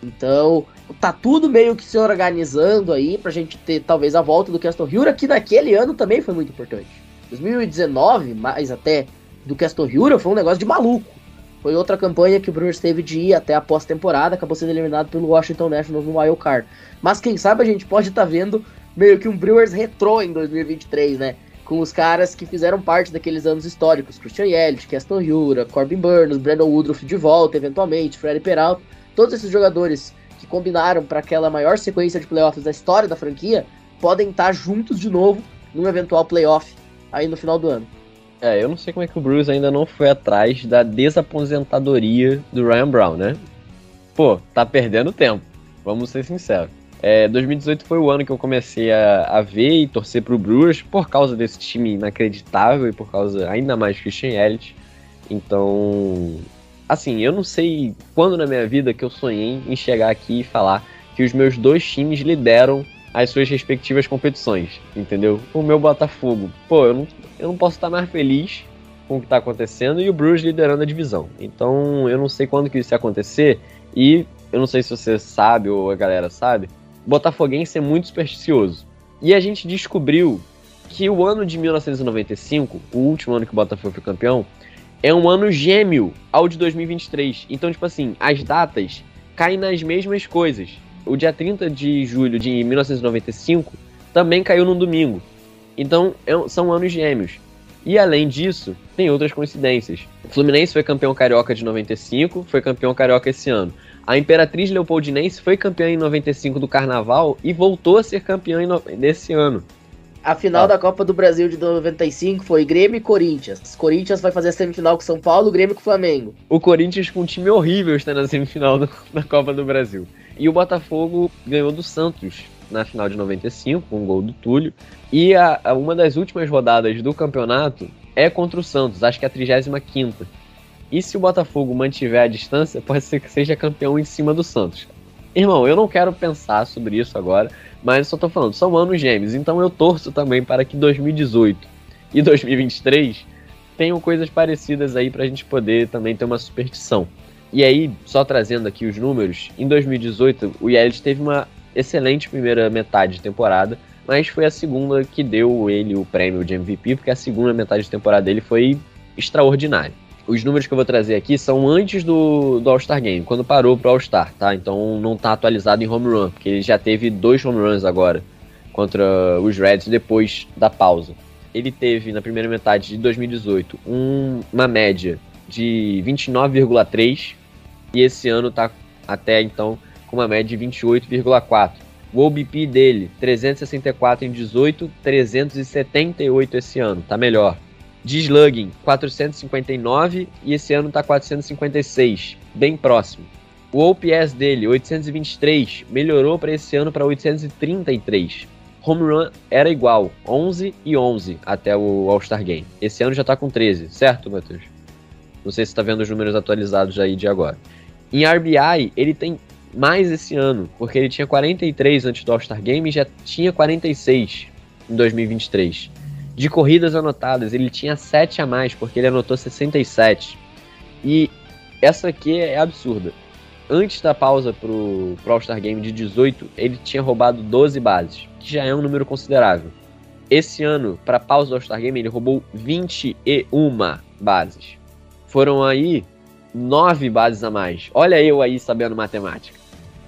Então, tá tudo meio que se organizando aí pra gente ter talvez a volta do Keston Hiura, que naquele ano também foi muito importante. 2019, mais até do Keston Hiura, foi um negócio de maluco. Foi outra campanha que o Brewers teve de ir até a pós-temporada, acabou sendo eliminado pelo Washington Nationals no Wild Card. Mas quem sabe a gente pode estar vendo meio que um Brewers retrô em 2023, né? Com os caras que fizeram parte daqueles anos históricos, Christian Yelich, Keston Hiura, Corbin Burns, Brandon Woodruff de volta, eventualmente, Freddy Peralta, todos esses jogadores que combinaram para aquela maior sequência de playoffs da história da franquia, podem estar juntos de novo num eventual playoff aí no final do ano. É, eu não sei como é que o Bruce ainda não foi atrás da desaposentadoria do Ryan Brown, né? Pô, tá perdendo tempo, vamos ser sinceros. É, 2018 foi o ano que eu comecei a, a ver e torcer pro Brewers por causa desse time inacreditável e por causa ainda mais Christian Elliott. Então, assim, eu não sei quando na minha vida que eu sonhei em chegar aqui e falar que os meus dois times lideram as suas respectivas competições, entendeu? O meu Botafogo, pô, eu não, eu não posso estar mais feliz com o que está acontecendo e o Bruce liderando a divisão. Então, eu não sei quando que isso ia acontecer e eu não sei se você sabe ou a galera sabe, Botafoguense é muito supersticioso. E a gente descobriu que o ano de 1995, o último ano que o Botafogo foi campeão, é um ano gêmeo ao de 2023. Então, tipo assim, as datas caem nas mesmas coisas. O dia 30 de julho de 1995 também caiu num domingo. Então, é são anos gêmeos. E além disso, tem outras coincidências. O Fluminense foi campeão carioca de 95, foi campeão carioca esse ano. A Imperatriz Leopoldinense foi campeã em 95 do Carnaval e voltou a ser campeã nesse ano. A final Ah. da Copa do Brasil de 95 foi Grêmio e Corinthians. Corinthians vai fazer a semifinal com São Paulo, Grêmio com Flamengo. O Corinthians com um time horrível está na semifinal do- da Copa do Brasil. E o Botafogo ganhou do Santos na final de 95, com um gol do Túlio. E a, a- uma das últimas rodadas do campeonato é contra o Santos, acho que é a 35 E se o Botafogo mantiver a distância, pode ser que seja campeão em cima do Santos. Irmão, eu não quero pensar sobre isso agora, mas só tô falando, são anos gêmeos, então eu torço também para que 2018 e 2023 tenham coisas parecidas aí pra gente poder também ter uma superstição. E aí, só trazendo aqui os números, em 2018 o Yelich teve uma excelente primeira metade de temporada, mas foi a segunda que deu ele o prêmio de MVP, porque a segunda metade de temporada dele foi extraordinária. Os números que eu vou trazer aqui são antes do, do All-Star Game, quando parou pro All-Star, tá? Então não tá atualizado em home run, porque ele já teve dois home runs agora contra os Reds depois da pausa. Ele teve na primeira metade de 2018 um- uma média de 29,3 e esse ano tá até então com uma média de 28,4. O OBP dele 364 em 18, 378 esse ano, tá melhor. De slugging 459 e esse ano tá 456, bem próximo. O OPS dele 823, melhorou para esse ano para 833. Home run era igual, 11 e 11 até o All-Star Game. Esse ano já tá com 13, certo, Matheus? Não sei se tá vendo os números atualizados aí de agora. Em RBI, ele tem mais esse ano, porque ele tinha 43 antes do All-Star Game e já tinha 46 em 2023. De corridas anotadas, ele tinha 7 a mais, porque ele anotou 67. E essa aqui é absurda. Antes da pausa pro, pro All-Star Game de 18, ele tinha roubado 12 bases, que já é um número considerável. Esse ano, para a pausa do All-Star Game, ele roubou 21 bases. Foram aí 9 bases a mais. Olha eu aí sabendo matemática.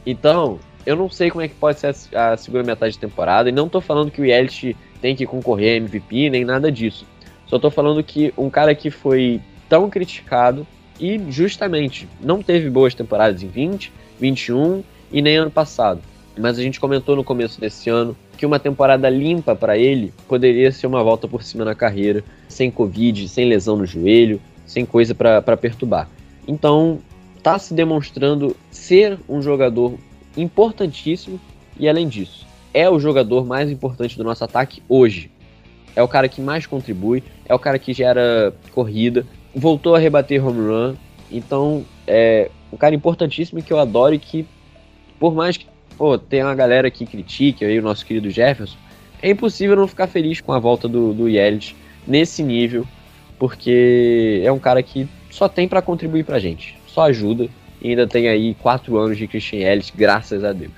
Então, eu não sei como é que pode ser a, a segunda metade de temporada, e não tô falando que o Yelich tem que concorrer a MVP, nem nada disso. Só tô falando que um cara que foi tão criticado e justamente não teve boas temporadas em 20, 21 e nem ano passado. Mas a gente comentou no começo desse ano que uma temporada limpa para ele poderia ser uma volta por cima na carreira, sem Covid, sem lesão no joelho, sem coisa para perturbar. Então, tá se demonstrando ser um jogador importantíssimo e além disso, é o jogador mais importante do nosso ataque hoje. É o cara que mais contribui, é o cara que gera corrida, voltou a rebater home run. Então, é um cara importantíssimo que eu adoro e que, por mais que pô, tem uma galera que critique aí o nosso querido Jefferson, é impossível não ficar feliz com a volta do, do Yelich nesse nível, porque é um cara que só tem para contribuir pra gente, só ajuda e ainda tem aí quatro anos de Christian Yelich, graças a Deus.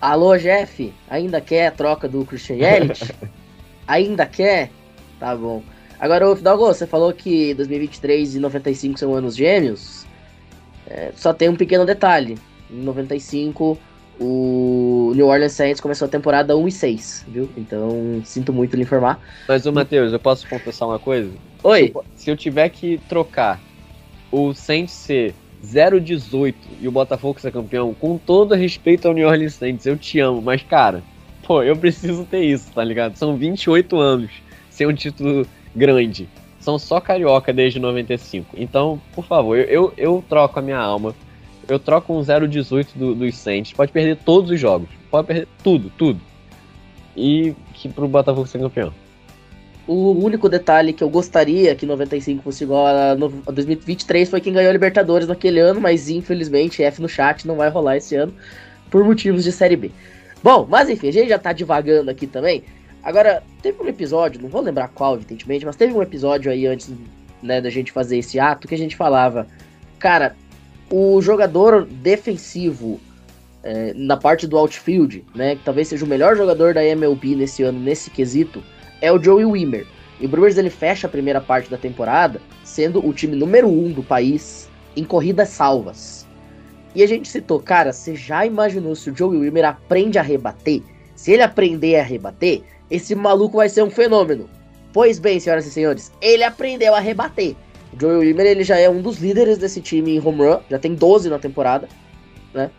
Alô, Jeff, ainda quer a troca do Christian Yelich? ainda quer? Tá bom. Agora, o Fidalgo, você falou que 2023 e 95 são anos gêmeos. É, só tem um pequeno detalhe. Em 95, o New Orleans Saints começou a temporada 1 e 6, viu? Então, sinto muito lhe informar. Mas, o Matheus, eu posso confessar uma coisa? Oi. Se eu, tiver que trocar o Saints ser 0-18 e o Botafogo ser campeão, com todo respeito ao New Orleans Saints, eu te amo, mas, cara, pô, eu preciso ter isso, tá ligado? São 28 anos sem um título grande. São só carioca desde 95. Então, por favor, eu, eu, eu troco a minha alma. Eu troco um 0-18 do, dos Saints. Pode perder todos os jogos. Pode perder tudo, tudo. E que pro Botafogo ser campeão. O único detalhe que eu gostaria que 95 fosse igual a 2023 foi quem ganhou a Libertadores naquele ano, mas infelizmente F no chat não vai rolar esse ano por motivos de Série B. Bom, mas enfim, a gente já tá divagando aqui também. Agora, teve um episódio, não vou lembrar qual, evidentemente, mas teve um episódio aí antes né, da gente fazer esse ato que a gente falava, cara, o jogador defensivo é, na parte do outfield, né, que talvez seja o melhor jogador da MLB nesse ano, nesse quesito, é o Joey Wimmer. E o Brewers ele fecha a primeira parte da temporada sendo o time número um do país em corridas salvas. E a gente citou, cara, você já imaginou se o Joey Wimmer aprende a rebater? Se ele aprender a rebater, esse maluco vai ser um fenômeno. Pois bem, senhoras e senhores, ele aprendeu a rebater. O Joey Wimmer ele já é um dos líderes desse time em home run, já tem 12 na temporada, né?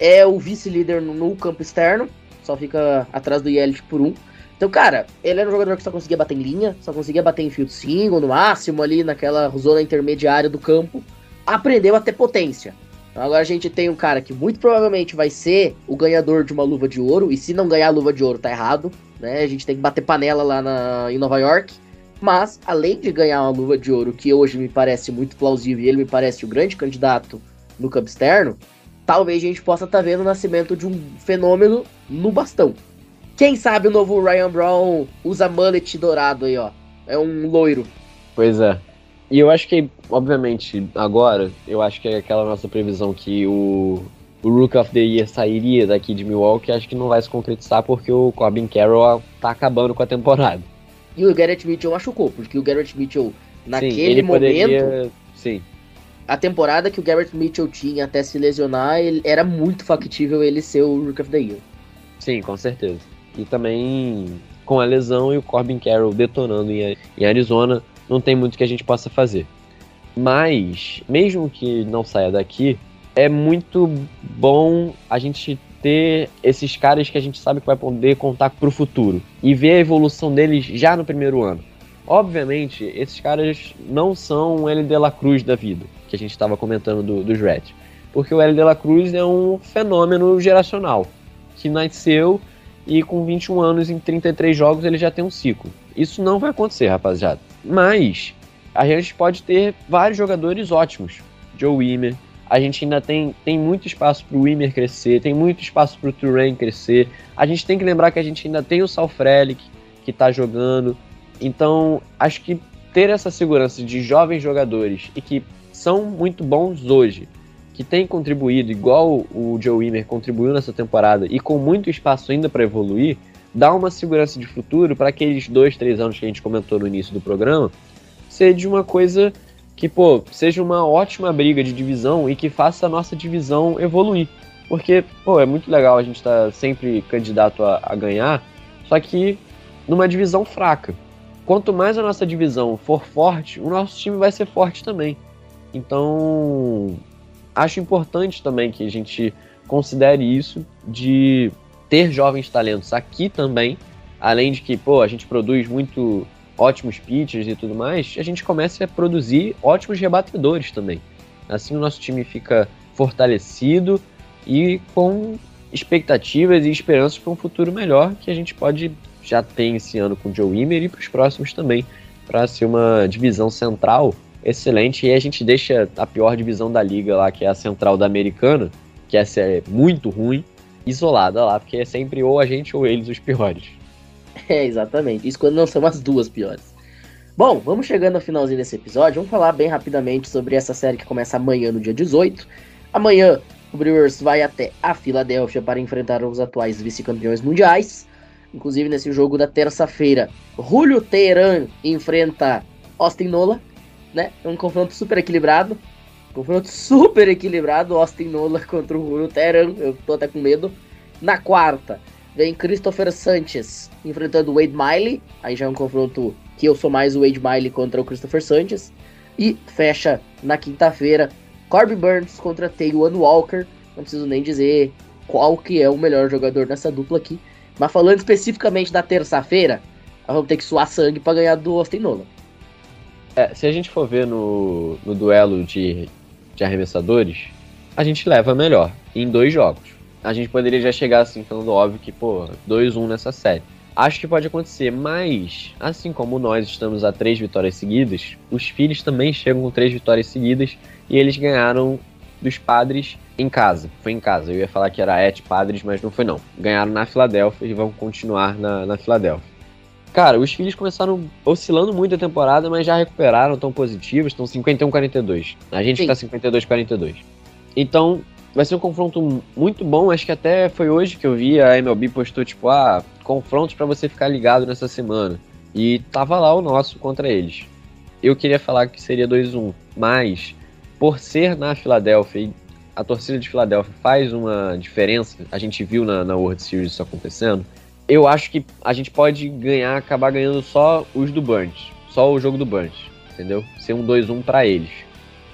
É o vice-líder no, campo externo, só fica atrás do Yelich por um. Então, cara, ele era um jogador que só conseguia bater em linha, só conseguia bater em field single, no máximo ali naquela zona intermediária do campo. Aprendeu a ter potência. Então agora a gente tem um cara que muito provavelmente vai ser o ganhador de uma luva de ouro, e se não ganhar a luva de ouro, tá errado né? A gente tem que bater panela lá na, em Nova York. Mas, além de ganhar uma luva de ouro, que hoje me parece muito plausível e ele me parece o grande candidato no campo externo, talvez a gente possa estar tá vendo o nascimento de um fenômeno no bastão. Quem sabe o novo Ryan Brown usa mullet dourado aí, ó. É um loiro. Pois é. E eu acho que, obviamente, agora, eu acho que é aquela nossa previsão que o o Rook of the Year sairia daqui de Milwaukee, acho que não vai se concretizar porque o Corbin Carroll tá acabando com a temporada. E o Garrett Mitchell machucou, porque o Garrett Mitchell, naquele sim, momento. Poderia... Sim. A temporada que o Garrett Mitchell tinha até se lesionar, ele, era muito factível ele ser o Rook of the Year. Sim, com certeza. E também com a lesão e o Corbin Carroll detonando em, em Arizona, não tem muito que a gente possa fazer. Mas, mesmo que não saia daqui, é muito bom a gente ter esses caras que a gente sabe que vai poder contar pro futuro e ver a evolução deles já no primeiro ano. Obviamente, esses caras não são o L de la Cruz da vida, que a gente estava comentando do, dos Red. Porque o L de la Cruz é um fenômeno geracional, que nasceu e com 21 anos em 33 jogos ele já tem um ciclo. Isso não vai acontecer, rapaziada. Mas a gente pode ter vários jogadores ótimos. Joe Wimmer, a gente ainda tem, tem muito espaço para o Wimmer crescer, tem muito espaço para o Turan crescer. A gente tem que lembrar que a gente ainda tem o Sal Frelick que está jogando. Então, acho que ter essa segurança de jovens jogadores e que são muito bons hoje, que têm contribuído igual o Joe Wimmer contribuiu nessa temporada e com muito espaço ainda para evoluir, dá uma segurança de futuro para aqueles dois, três anos que a gente comentou no início do programa, ser de uma coisa que, pô, seja uma ótima briga de divisão e que faça a nossa divisão evoluir. Porque, pô, é muito legal a gente estar tá sempre candidato a, a, ganhar, só que numa divisão fraca. quanto mais a nossa divisão for forte, o nosso time vai ser forte também. Então, acho importante também que a gente considere isso de ter jovens talentos aqui também, além de que, pô, a gente produz muito ótimos pitchers e tudo mais, a gente começa a produzir ótimos rebatedores também. Assim o nosso time fica fortalecido e com expectativas e esperanças para um futuro melhor que a gente pode já ter esse ano com o Joe Wimmer e para os próximos também, para ser uma divisão central excelente. E a gente deixa a pior divisão da liga lá, que é a central da americana, que essa é muito ruim, isolada lá, porque é sempre ou a gente ou eles os piores. É, exatamente. Isso quando não são as duas piores. Bom, vamos chegando ao finalzinho desse episódio. Vamos falar bem rapidamente sobre essa série que começa amanhã, no dia 18. Amanhã, o Brewers vai até a Filadélfia para enfrentar os atuais vice-campeões mundiais. Inclusive, nesse jogo da terça-feira, Julio Teheran enfrenta Austin Nola. Né? É um confronto super equilibrado. Confronto super equilibrado. Austin Nola contra o Julio Teheran. Eu tô até com medo. Na quarta, vem Christopher Sanchez enfrentando Wade Miley. Aí já é um confronto que eu sou mais o Wade Miley contra o Christopher Sanchez. E fecha na quinta-feira Corbin Burns contra Taylor Walker. Não preciso nem dizer qual que é o melhor jogador nessa dupla aqui. Mas falando especificamente da terça-feira, nós vamos ter que suar sangue para ganhar do Austin Nolan. É, se a gente for ver no, no duelo de, de arremessadores, a gente leva melhor em dois jogos. A gente poderia já chegar assim, falando óbvio que, pô, 2-1 nessa série. Acho que pode acontecer, mas assim como nós estamos a três vitórias seguidas, os filhos também chegam com três vitórias seguidas e eles ganharam dos padres em casa. Foi em casa. Eu ia falar que era et padres, mas não foi não. Ganharam na Filadélfia e vão continuar na, na Filadélfia. Cara, os filhos começaram oscilando muito a temporada, mas já recuperaram, estão positivos, estão 51-42. A gente está 52-42. Então, vai ser um confronto muito bom. Acho que até foi hoje que eu vi a MLB postou, tipo, ah, confrontos para você ficar ligado nessa semana. E tava lá o nosso contra eles. Eu queria falar que seria 2-1, mas por ser na Filadélfia e a torcida de Filadélfia faz uma diferença, a gente viu na, na World Series isso acontecendo, eu acho que a gente pode ganhar, acabar ganhando só os do Burns, só o jogo do Burns, entendeu? Ser um 2-1 para eles.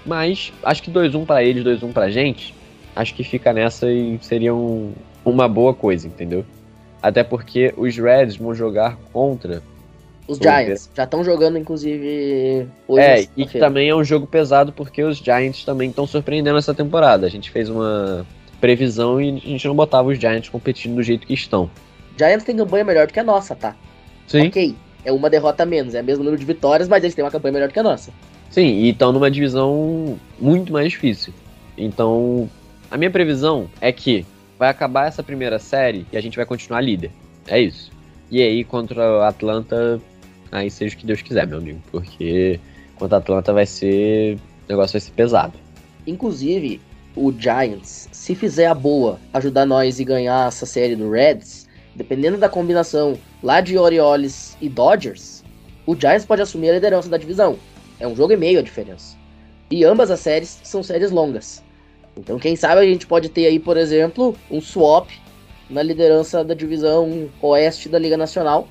Mas acho que 2-1 para eles, 2-1 pra gente, acho que fica nessa e seria um, uma boa coisa, entendeu? Até porque os Reds vão jogar contra os Giants. Já estão jogando, inclusive, hoje. É, e que também é um jogo pesado porque os Giants também estão surpreendendo essa temporada. A gente fez uma previsão e a gente não botava os Giants competindo do jeito que estão. Giants tem campanha melhor do que a nossa, tá? Sim. Ok, é uma derrota menos, é o mesmo número de vitórias, mas eles têm uma campanha melhor do que a nossa. Sim, e estão numa divisão muito mais difícil. Então, a minha previsão é que vai acabar essa primeira série e a gente vai continuar líder. É isso. E aí, contra o Atlanta, aí seja o que Deus quiser, meu amigo. Porque contra a Atlanta vai ser. O negócio vai ser pesado. Inclusive, o Giants, se fizer a boa, ajudar nós e ganhar essa série do Reds, dependendo da combinação lá de Orioles e Dodgers, o Giants pode assumir a liderança da divisão. É um jogo e meio a diferença. E ambas as séries são séries longas. Então, quem sabe a gente pode ter aí, por exemplo, um swap na liderança da divisão oeste da Liga Nacional,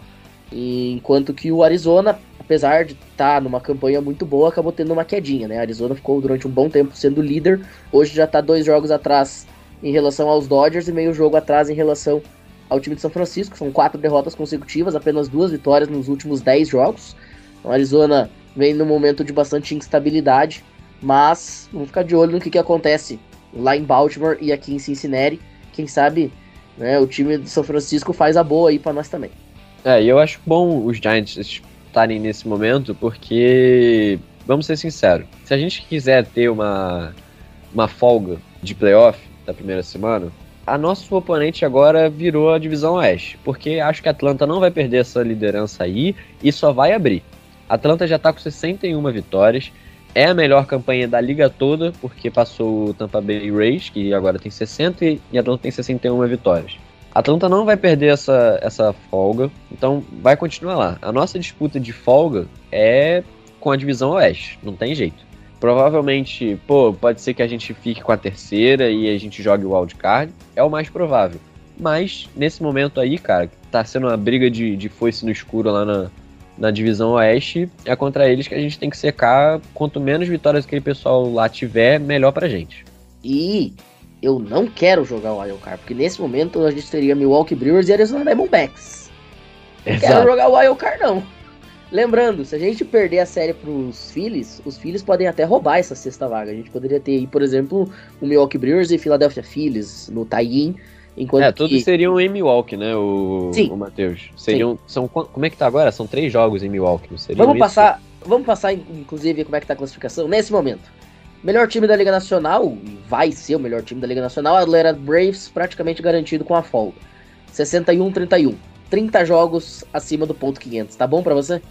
enquanto que o Arizona, apesar de estar tá numa campanha muito boa, acabou tendo uma quedinha, né? A Arizona ficou durante um bom tempo sendo líder, hoje já está dois jogos atrás em relação aos Dodgers e meio jogo atrás em relação ao time de São Francisco. São quatro derrotas consecutivas, apenas duas vitórias nos últimos dez jogos. Então, a Arizona vem num momento de bastante instabilidade, mas vamos ficar de olho no que, que acontece lá em Baltimore e aqui em Cincinnati. Quem sabe né, o time de São Francisco faz a boa aí para nós também. É, e eu acho bom os Giants estarem nesse momento, porque, vamos ser sinceros, se a gente quiser ter uma, uma folga de playoff da primeira semana, a nosso oponente agora virou a divisão oeste, porque acho que a Atlanta não vai perder essa liderança aí e só vai abrir. A Atlanta já está com 61 vitórias, é a melhor campanha da liga toda, porque passou o Tampa Bay Rays, que agora tem 60 e a Atlanta tem 61 vitórias. A Atlanta não vai perder essa, essa folga, então vai continuar lá. A nossa disputa de folga é com a divisão oeste, não tem jeito. Provavelmente, pô, pode ser que a gente fique com a terceira e a gente jogue o wildcard, é o mais provável. Mas, nesse momento aí, cara, tá sendo uma briga de, de foice no escuro lá na, na divisão oeste, é contra eles que a gente tem que secar. Quanto menos vitórias aquele pessoal lá tiver, melhor pra gente. E eu não quero jogar o Wild Card, porque nesse momento a gente teria Milwaukee Brewers e Arizona Diamondbacks. Não quero Exato. jogar o Wild Card, não. Lembrando, se a gente perder a série pros Phillies, os Phillies podem até roubar essa sexta vaga. A gente poderia ter aí, por exemplo, o Milwaukee Brewers e Philadelphia Phillies no tie-in. Enquanto É, todos que... seriam em Milwaukee, né, o, Sim. o Matheus? Seriam, são, quan- como é que tá agora? São três jogos em Milwaukee, Vamos isso? passar, vamos passar, inclusive, como é que tá a classificação nesse momento. Melhor time da Liga Nacional, e vai ser o melhor time da Liga Nacional, Atlanta Braves, praticamente garantido com a folga. 61-31. 30 jogos acima do ponto 500. Tá bom pra você?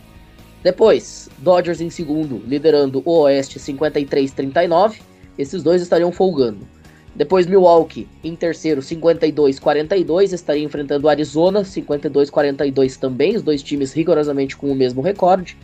Depois, Dodgers em segundo, liderando o Oeste 53-39. Esses dois estariam folgando. Depois, Milwaukee em terceiro, 52-42. Estaria enfrentando Arizona, 52-42 também. Os dois times rigorosamente com o mesmo recorde.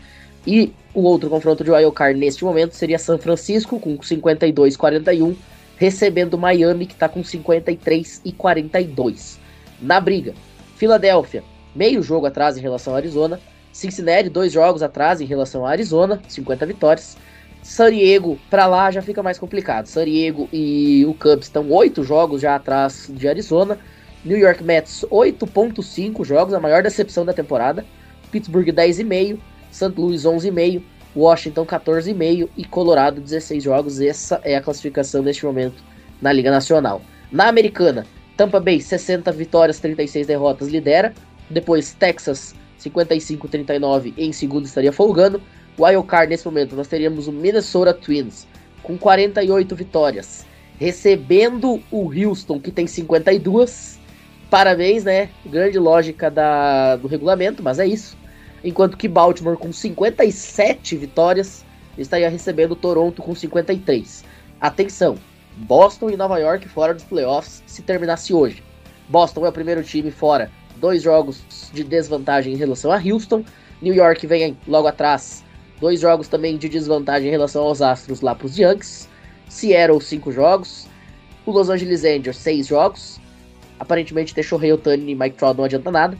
E o outro confronto de wildcard neste momento seria São Francisco, com 52-41, recebendo Miami, que está com 53 e 42. Na briga, Filadélfia, meio jogo atrás em relação ao Arizona. Cincinnati, dois jogos atrás em relação ao Arizona, 50 vitórias. San Diego, pra lá já fica mais complicado. San Diego e o Cubs estão oito jogos já atrás de Arizona. New York Mets, 8.5 jogos, a maior decepção da temporada. Pittsburgh, 10,5. St. Louis 11,5, Washington 14,5 e Colorado 16 jogos. Essa é a classificação neste momento na Liga Nacional. Na Americana, Tampa Bay 60 vitórias, 36 derrotas, lidera. Depois Texas 55-39 em segundo estaria folgando. Wild Card nesse momento nós teríamos o Minnesota Twins com 48 vitórias, recebendo o Houston que tem 52. Parabéns, né? Grande lógica da, do regulamento, mas é isso enquanto que Baltimore com 57 vitórias estaria recebendo Toronto com 53. Atenção, Boston e Nova York fora dos playoffs se terminasse hoje. Boston é o primeiro time fora, dois jogos de desvantagem em relação a Houston. New York vem logo atrás, dois jogos também de desvantagem em relação aos Astros lá para os Yankees. Seattle, cinco jogos. O Los Angeles Angels, seis jogos. Aparentemente Shohei Otani e Mike Trout não adianta nada.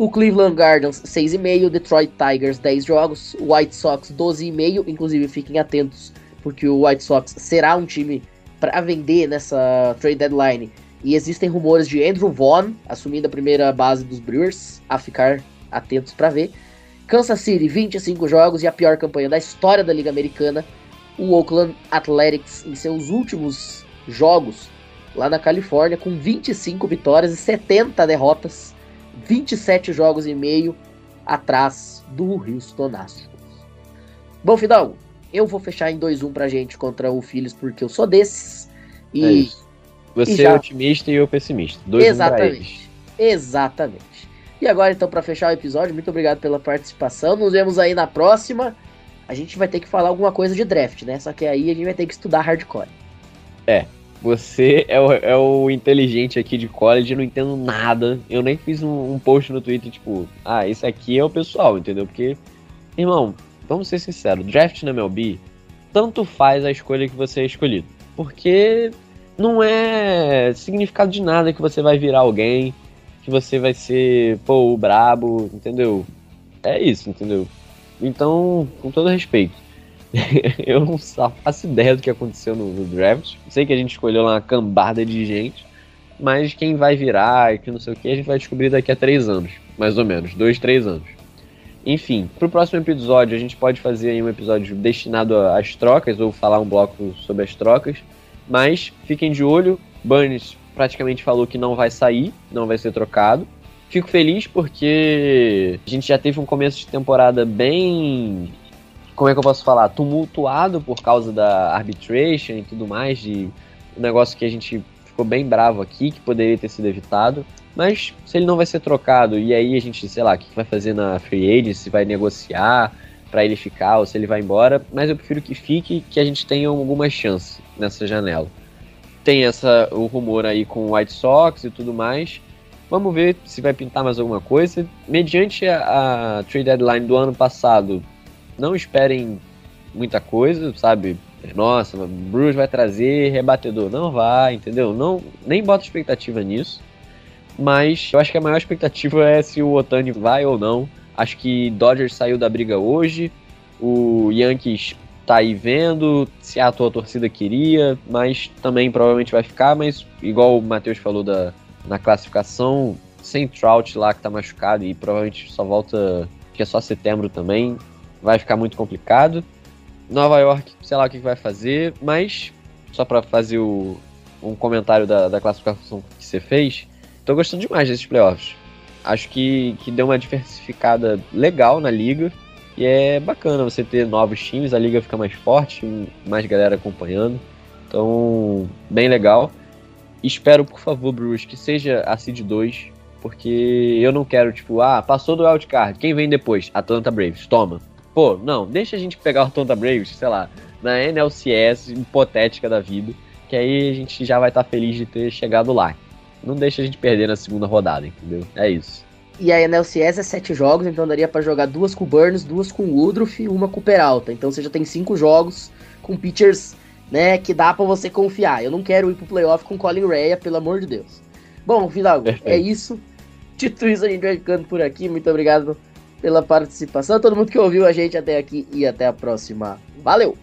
O Cleveland Guardians 6,5, Detroit Tigers 10 jogos, White Sox 12,5, inclusive fiquem atentos, porque o White Sox será um time para vender nessa trade deadline. E existem rumores de Andrew Vaughn assumindo a primeira base dos Brewers, a ficar atentos para ver. Kansas City 25 jogos e a pior campanha da história da Liga Americana. O Oakland Athletics em seus últimos jogos lá na Califórnia com 25 vitórias e 70 derrotas. 27 jogos e meio atrás do Houston Astros. Bom, Fidalgo, eu vou fechar em 2-1 pra gente contra o Phillies porque eu sou desses. E É. Você já- é otimista e eu pessimista. Dois exatamente. Exatamente. E agora então para fechar o episódio, muito obrigado pela participação. Nos vemos aí na próxima. A gente vai ter que falar alguma coisa de draft, né? Só que aí a gente vai ter que estudar hardcore. Você é o, é o inteligente aqui de college, eu não entendo nada. Eu nem fiz um, um post no Twitter, tipo, ah, esse aqui é o pessoal, entendeu? Porque, irmão, vamos ser sinceros, draft na MLB, tanto faz a escolha que você é escolhido. Porque não é significado de nada que você vai virar alguém, que você vai ser, pô, o brabo, entendeu? É isso, entendeu? Então, com todo respeito. eu não faço ideia do que aconteceu no, no draft. Sei que a gente escolheu lá uma cambada de gente, mas quem vai virar e que não sei o que, a gente vai descobrir daqui a três anos, mais ou menos, dois, três anos. Enfim, pro próximo episódio a gente pode fazer um episódio destinado às trocas ou falar um bloco sobre as trocas, mas fiquem de olho. Burns praticamente falou que não vai sair, não vai ser trocado. Fico feliz porque a gente já teve um começo de temporada bem como é que eu posso falar, tumultuado por causa da arbitration e tudo mais, de um negócio que a gente ficou bem bravo aqui, que poderia ter sido evitado. Mas se ele não vai ser trocado, e aí a gente, sei lá, o que vai fazer na free agency, vai negociar para ele ficar ou se ele vai embora, mas eu prefiro que fique, que a gente tenha alguma chance nessa janela. Tem essa o rumor aí com o White Sox e tudo mais. Vamos ver se vai pintar mais alguma coisa. Mediante a, a trade deadline do ano passado, não esperem muita coisa, sabe? Nossa, o Bruce vai trazer rebatedor. Não vai, entendeu? Não, nem bota expectativa nisso. Mas eu acho que a maior expectativa é se o Otani vai ou não Acho que Dodgers saiu da briga hoje, o Yankees tá aí vendo se a tua torcida queria, mas também provavelmente vai ficar, mas igual o Matheus falou da, na classificação, sem Trout lá que tá machucado e provavelmente só volta, que é só setembro também, vai ficar muito complicado. Nova York, sei lá o que vai fazer, mas só para fazer o, um comentário da, da classificação que você fez, tô gostando demais desses playoffs. Acho que, que deu uma diversificada legal na liga. E é bacana você ter novos times, a liga fica mais forte, mais galera acompanhando. Então, bem legal. Espero, por favor, Bruce, que seja a Seed 2, porque eu não quero, tipo, ah, passou do wildcard, quem vem depois? Atlanta Braves, toma. Pô, não, deixa a gente pegar o Atlanta Braves, sei lá, na NLCS hipotética da vida, que aí a gente já vai estar tá feliz de ter chegado lá. Não deixa a gente perder na segunda rodada, entendeu? É isso. E a NLCS é sete jogos, então daria para jogar duas com o Burns, duas com o Woodruff e uma com o Peralta. Então você já tem cinco jogos com pitchers, né, que dá para você confiar. Eu não quero ir pro playoff com Colin Rea, pelo amor de Deus. Bom, Vidal, é isso. Dito isso, a gente vai ficando por aqui. Muito obrigado pela participação. Todo mundo que ouviu a gente até aqui e até a próxima. Valeu!